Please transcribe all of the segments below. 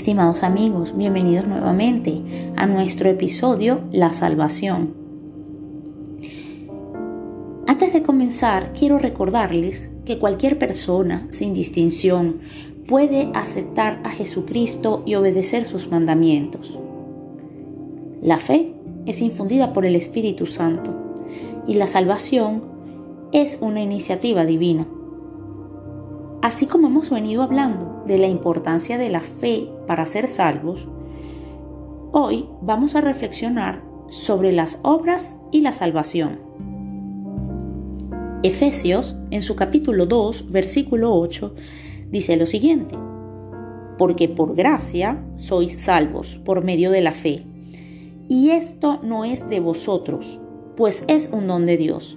Estimados amigos, bienvenidos nuevamente a nuestro episodio La Salvación. Antes de comenzar, quiero recordarles que cualquier persona, sin distinción, puede aceptar a Jesucristo y obedecer sus mandamientos. La fe es infundida por el Espíritu Santo y la salvación es una iniciativa divina. Así como hemos venido hablando de la importancia de la fe para ser salvos, hoy vamos a reflexionar sobre las obras y la salvación. Efesios, en su capítulo 2, versículo 8, dice lo siguiente, porque por gracia sois salvos por medio de la fe, y esto no es de vosotros, pues es un don de Dios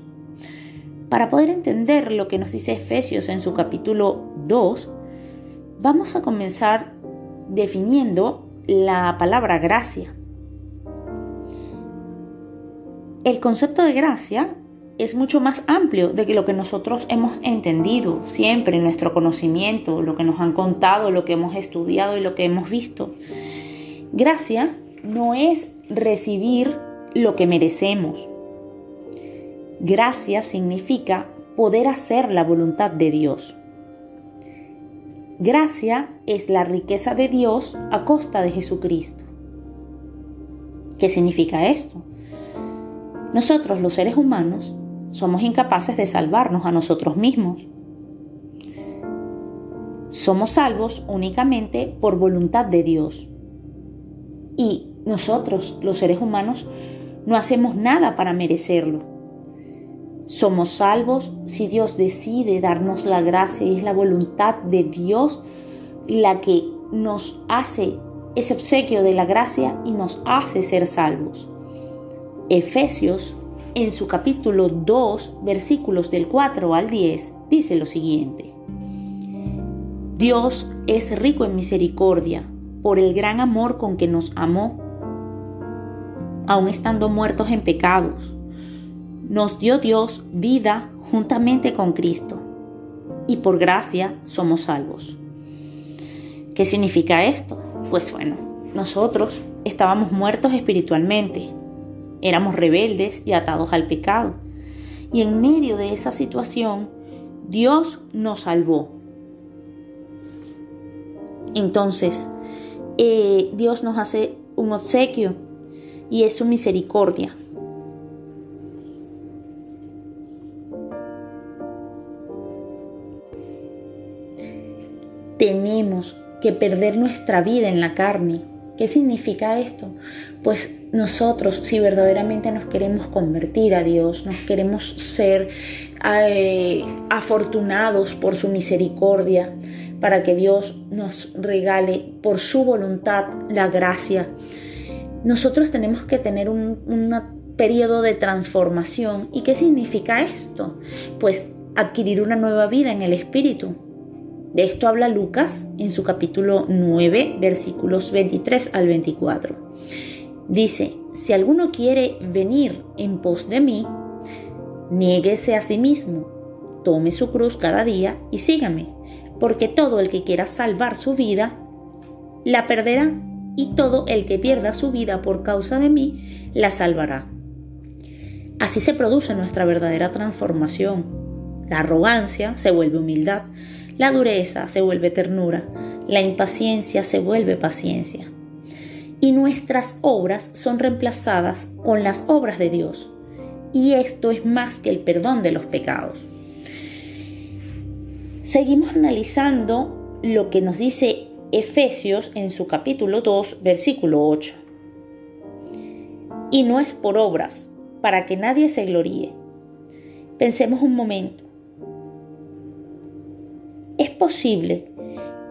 para poder entender lo que nos dice Efesios en su capítulo 2, vamos a comenzar definiendo la palabra gracia. El concepto de gracia es mucho más amplio de lo que nosotros hemos entendido siempre en nuestro conocimiento, lo que nos han contado, lo que hemos estudiado y lo que hemos visto. Gracia no es recibir lo que merecemos, Gracia significa poder hacer la voluntad de Dios. Gracia es la riqueza de Dios a costa de Jesucristo. ¿Qué significa esto? Nosotros los seres humanos somos incapaces de salvarnos a nosotros mismos. Somos salvos únicamente por voluntad de Dios. Y nosotros, los seres humanos, no hacemos nada para merecerlo. Somos salvos si Dios decide darnos la gracia y es la voluntad de Dios la que nos hace ese obsequio de la gracia y nos hace ser salvos. Efesios, en su capítulo 2, versículos del 4 al 10, dice lo siguiente. Dios es rico en misericordia por el gran amor con que nos amó, aun estando muertos en pecados nos dio Dios vida juntamente con Cristo y por gracia somos salvos. ¿Qué significa esto? Pues bueno, nosotros estábamos muertos espiritualmente, éramos rebeldes y atados al pecado. Y en medio de esa situación, Dios nos salvó. Entonces, eh, Dios nos hace un obsequio y es su misericordia. tenemos que perder nuestra vida en la carne. ¿Qué significa esto? Pues nosotros, si verdaderamente nos queremos convertir a Dios, nos queremos ser eh, afortunados por su misericordia, para que Dios nos regale por su voluntad la gracia, nosotros tenemos que tener un, un periodo de transformación. ¿Y qué significa esto? Pues adquirir una nueva vida en el Espíritu, de esto habla Lucas en su capítulo 9, versículos 23 al 24. Dice, si alguno quiere venir en pos de mí, niéguese a sí mismo, tome su cruz cada día y sígame, porque todo el que quiera salvar su vida, la perderá, y todo el que pierda su vida por causa de mí, la salvará. Así se produce nuestra verdadera transformación. La arrogancia se vuelve humildad, la dureza se vuelve ternura, la impaciencia se vuelve paciencia. Y nuestras obras son reemplazadas con las obras de Dios. Y esto es más que el perdón de los pecados. Seguimos analizando lo que nos dice Efesios en su capítulo 2, versículo 8. Y no es por obras, para que nadie se gloríe. Pensemos un momento. Posible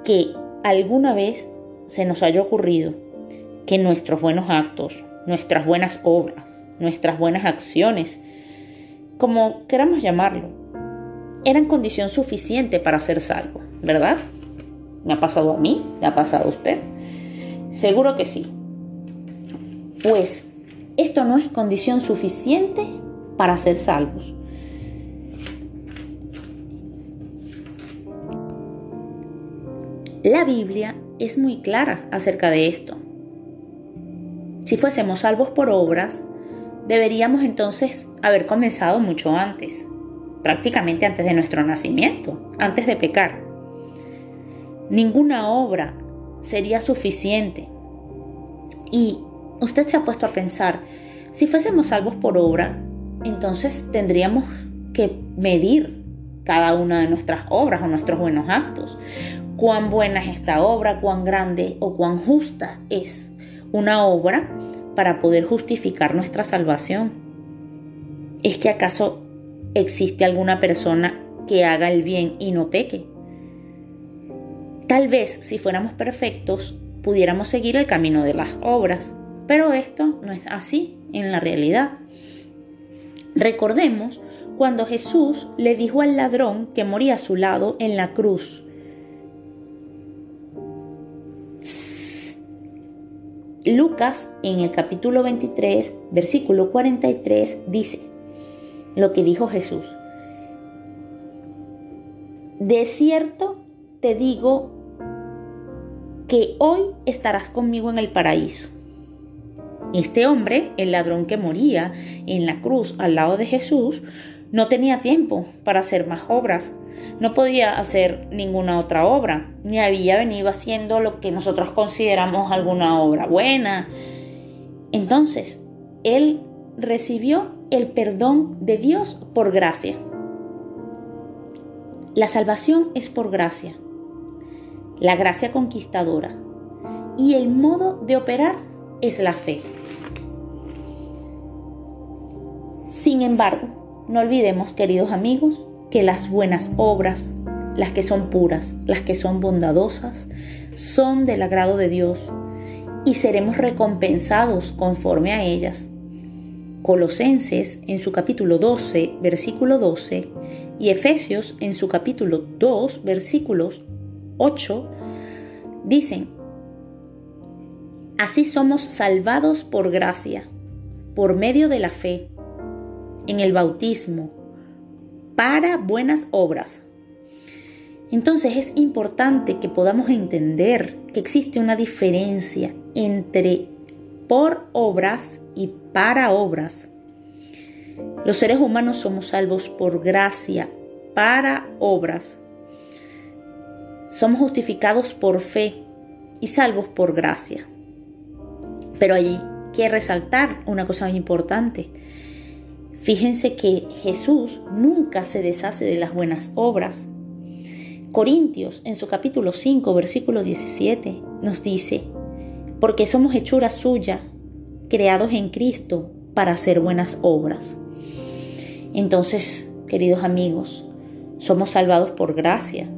que alguna vez se nos haya ocurrido que nuestros buenos actos, nuestras buenas obras, nuestras buenas acciones, como queramos llamarlo, eran condición suficiente para ser salvo, ¿verdad? ¿Me ha pasado a mí? ¿Me ha pasado a usted? Seguro que sí. Pues esto no es condición suficiente para ser salvos. La Biblia es muy clara acerca de esto. Si fuésemos salvos por obras, deberíamos entonces haber comenzado mucho antes, prácticamente antes de nuestro nacimiento, antes de pecar. Ninguna obra sería suficiente. Y usted se ha puesto a pensar, si fuésemos salvos por obra, entonces tendríamos que medir cada una de nuestras obras o nuestros buenos actos. Cuán buena es esta obra, cuán grande o cuán justa es una obra para poder justificar nuestra salvación. ¿Es que acaso existe alguna persona que haga el bien y no peque? Tal vez si fuéramos perfectos pudiéramos seguir el camino de las obras, pero esto no es así en la realidad. Recordemos cuando Jesús le dijo al ladrón que moría a su lado en la cruz, Lucas en el capítulo 23, versículo 43 dice lo que dijo Jesús. De cierto te digo que hoy estarás conmigo en el paraíso. Este hombre, el ladrón que moría en la cruz al lado de Jesús, no tenía tiempo para hacer más obras, no podía hacer ninguna otra obra, ni había venido haciendo lo que nosotros consideramos alguna obra buena. Entonces, él recibió el perdón de Dios por gracia. La salvación es por gracia, la gracia conquistadora, y el modo de operar es la fe. Sin embargo, no olvidemos, queridos amigos, que las buenas obras, las que son puras, las que son bondadosas, son del agrado de Dios y seremos recompensados conforme a ellas. Colosenses en su capítulo 12, versículo 12, y Efesios en su capítulo 2, versículos 8, dicen, Así somos salvados por gracia, por medio de la fe en el bautismo para buenas obras. Entonces es importante que podamos entender que existe una diferencia entre por obras y para obras. Los seres humanos somos salvos por gracia, para obras. Somos justificados por fe y salvos por gracia. Pero hay que resaltar una cosa muy importante Fíjense que Jesús nunca se deshace de las buenas obras. Corintios, en su capítulo 5, versículo 17, nos dice, porque somos hechura suya, creados en Cristo para hacer buenas obras. Entonces, queridos amigos, somos salvados por gracia,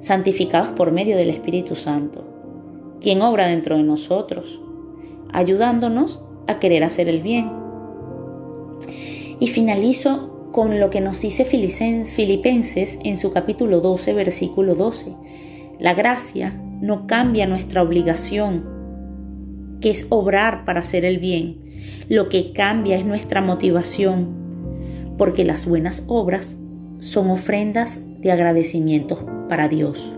santificados por medio del Espíritu Santo, quien obra dentro de nosotros, ayudándonos a querer hacer el bien y finalizo con lo que nos dice Filipenses en su capítulo 12, versículo 12. La gracia no cambia nuestra obligación, que es obrar para hacer el bien. Lo que cambia es nuestra motivación, porque las buenas obras son ofrendas de agradecimiento para Dios.